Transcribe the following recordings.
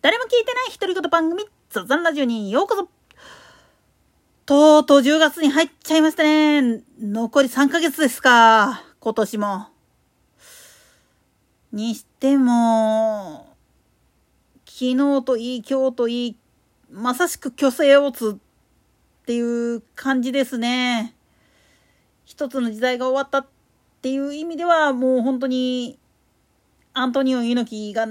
誰も聞いてない独り言番組、ザザンラジオにようこそとうとう10月に入っちゃいましたね。残り3ヶ月ですか。今年も。にしても、昨日といい、今日といい、まさしく虚勢をつっていう感じですね。一つの時代が終わったっていう意味では、もう本当に、アントニオ猪木が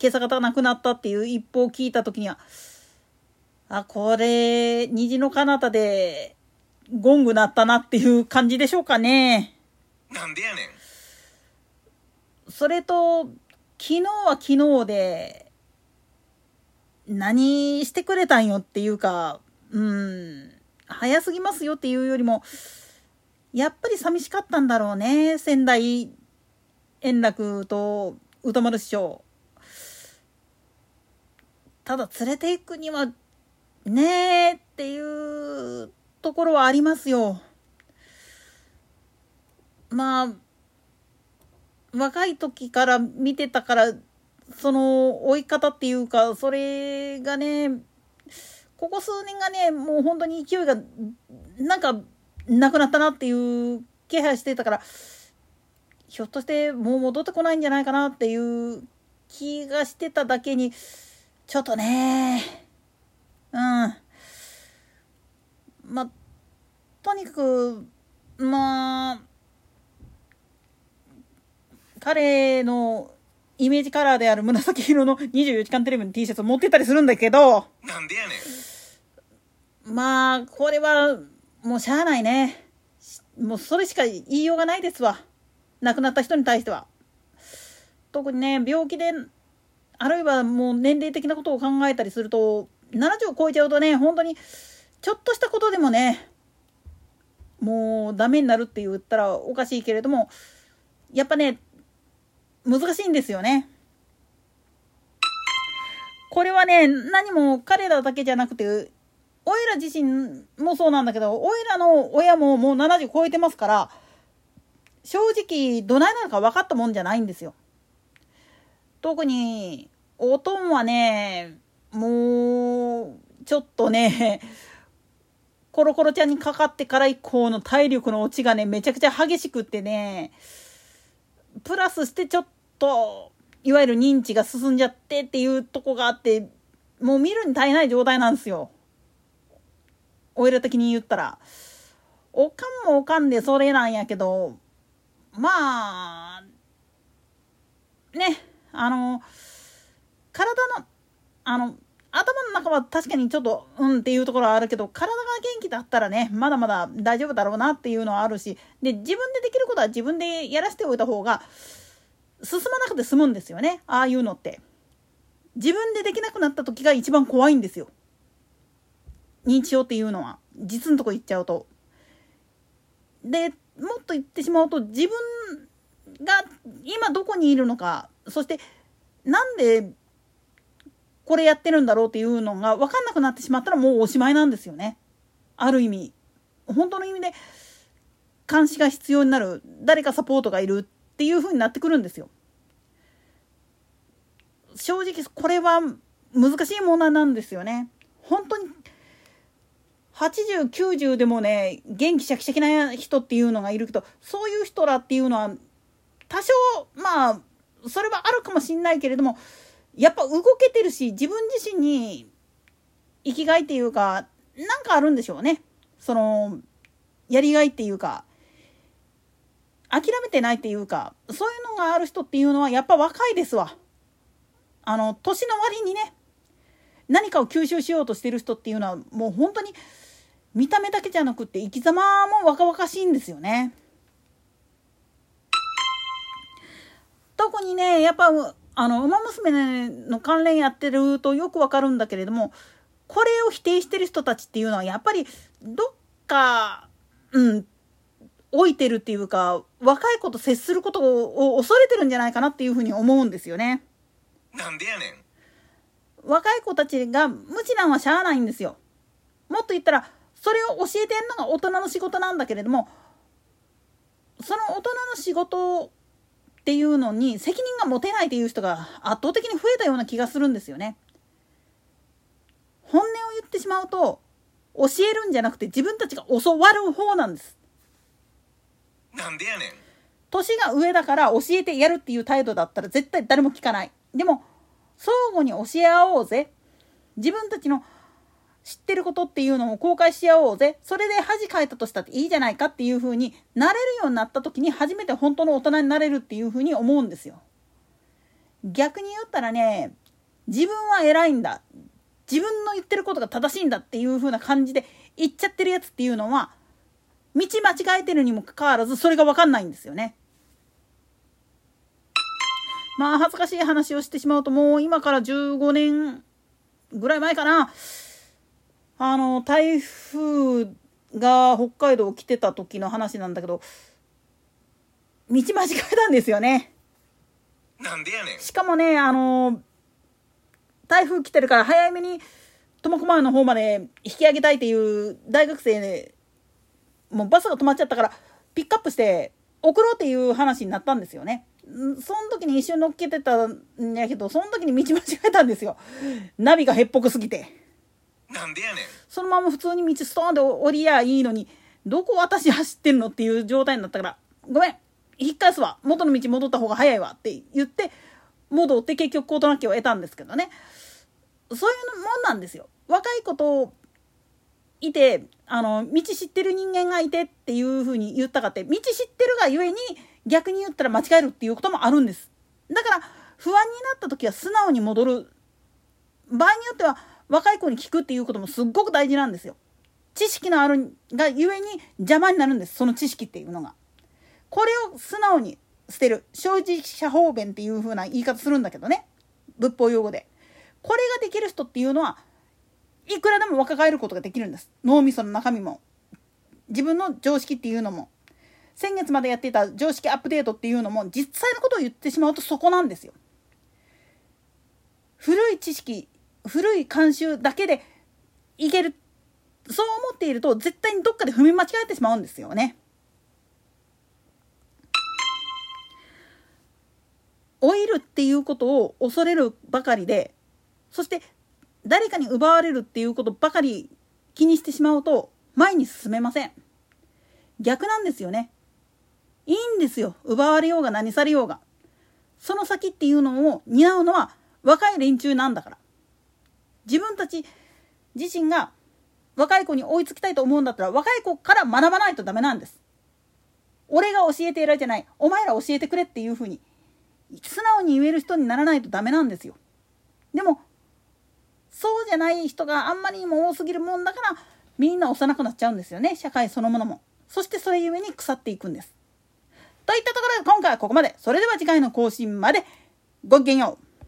今朝方亡くなったっていう一報を聞いた時には、あ、これ、虹の彼方で、ゴング鳴ったなっていう感じでしょうかね。なんでやねん。それと、昨日は昨日で、何してくれたんよっていうか、うん、早すぎますよっていうよりも、やっぱり寂しかったんだろうね。仙台円楽と歌丸師匠。ただ連れていくにはねえっていうところはありますよ。まあ若い時から見てたからその追い方っていうかそれがねここ数年がねもう本当に勢いがなんかなくなったなっていう気配してたからひょっとしてもう戻ってこないんじゃないかなっていう気がしてただけに。ちょっとねうん。ま、とにかく、まあ、彼のイメージカラーである紫色の24時間テレビの T シャツを持ってたりするんだけど、なんでやねん。まあ、これは、もうしゃあないね。もうそれしか言いようがないですわ。亡くなった人に対しては。特にね、病気であるいはもう年齢的なことを考えたりすると70を超えちゃうとね本当にちょっとしたことでもねもうダメになるって言ったらおかしいけれどもやっぱね難しいんですよね。これはね何も彼らだけじゃなくておいら自身もそうなんだけどおいらの親ももう70超えてますから正直どないなのか分かったもんじゃないんですよ。特におとんはねもうちょっとね コロコロちゃんにかかってから以降の体力の落ちがねめちゃくちゃ激しくってねプラスしてちょっといわゆる認知が進んじゃってっていうとこがあってもう見るに耐えない状態なんですよ。おいら的に言ったら。おかんもおかんでそれなんやけどまあねあの体のあの頭の中は確かにちょっとうんっていうところはあるけど体が元気だったらねまだまだ大丈夫だろうなっていうのはあるしで自分でできることは自分でやらせておいた方が進まなくて済むんですよねああいうのって。自分でできなくなった時が一番怖いんですよ。認知症っていうのは実のとこ行っちゃうと。でもっと言ってしまうと自分が今どこにいるのかそしてなんでこれやってるんだろうっていうのが分かんなくなってしまったらもうおしまいなんですよね。ある意味本当の意味で監視が必要になる誰かサポートがいるっていう風になってくるんですよ。正直これは難しい問題なんですよね。本当に8090でもね元気シャキシャキな人っていうのがいるけどそういう人らっていうのは多少まあそれはあるかもしんないけれどもやっぱ動けてるし自分自身に生きがいっていうかなんかあるんでしょうねそのやりがいっていうか諦めてないっていうかそういうのがある人っていうのはやっぱ若いですわ。あの年の割にね何かを吸収しようとしてる人っていうのはもう本当に見た目だけじゃなくって生き様も若々しいんですよね。ねやっぱあの「ウマ娘」の関連やってるとよくわかるんだけれどもこれを否定してる人たちっていうのはやっぱりどっかうん置いてるっていうか若い子と接することを恐れてるんじゃないかなっていうふうに思うんですよね。なんでやねん。若い子たちが無知なんはしゃあないんですよ。もっと言ったらそれを教えてんのが大人の仕事なんだけれどもその大人の仕事っっていうのに責任が持てないっていう人が圧倒的に増えたような気がするんですよね。本音を言ってしまうと教えるんじゃなくて自分たちが教わる方なんです。なんでやねん。年が上だから教えてやるっていう態度だったら絶対誰も聞かない。でも相互に教え合おうぜ。自分たちの知ってることっていうのを公開し合おうぜ。それで恥かいたとしたっていいじゃないかっていう風になれるようになった時に初めて本当の大人になれるっていう風に思うんですよ。逆に言ったらね、自分は偉いんだ。自分の言ってることが正しいんだっていう風な感じで言っちゃってるやつっていうのは、道間違えてるにもかかわらずそれがわかんないんですよね。まあ恥ずかしい話をしてしまうともう今から15年ぐらい前かな。あの、台風が北海道来てた時の話なんだけど、道間違えたんですよね。なんでやねん。しかもね、あの、台風来てるから早めに苫小牧の方まで引き上げたいっていう大学生ね、もうバスが止まっちゃったからピックアップして送ろうっていう話になったんですよね。その時に一瞬乗っけてたんやけど、その時に道間違えたんですよ。ナビがへっぽくすぎて。なんでやねん。そのまま普通に道ストーンで降りやいいのに、どこ私走ってんのっていう状態になったから、ごめん、引っ返すわ。元の道戻った方が早いわって言って、戻って結局コートナッキを得たんですけどね。そういうもんなんですよ。若い子といて、あの、道知ってる人間がいてっていうふうに言ったかって、道知ってるがゆえに逆に言ったら間違えるっていうこともあるんです。だから、不安になった時は素直に戻る。場合によっては、若い子に聞くっていうこともすっごく大事なんですよ。知識のあるがゆえに邪魔になるんです。その知識っていうのが。これを素直に捨てる。正直者方便っていう風な言い方するんだけどね。仏法用語で。これができる人っていうのは、いくらでも若返ることができるんです。脳みその中身も。自分の常識っていうのも。先月までやっていた常識アップデートっていうのも実際のことを言ってしまうとそこなんですよ。古い知識古い慣習だけでいけるそう思っていると絶対にどっかで踏み間違えてしまうんですよね。老いるっていうことを恐れるばかりでそして誰かに奪われるっていうことばかり気にしてしまうと前に進めません。逆なんですよね。いいんですよ。奪われようが何されようが。その先っていうのを担うのは若い連中なんだから。自分たち自身が若い子に追いつきたいと思うんだったら若い子から学ばないとダメなんです。俺が教えて偉いじゃない。お前ら教えてくれっていうふうに素直に言える人にならないとダメなんですよ。でもそうじゃない人があんまりにも多すぎるもんだからみんな幼くなっちゃうんですよね社会そのものも。そしてそれゆえに腐っていくんです。といったところで今回はここまで。それでは次回の更新までごきげんよう。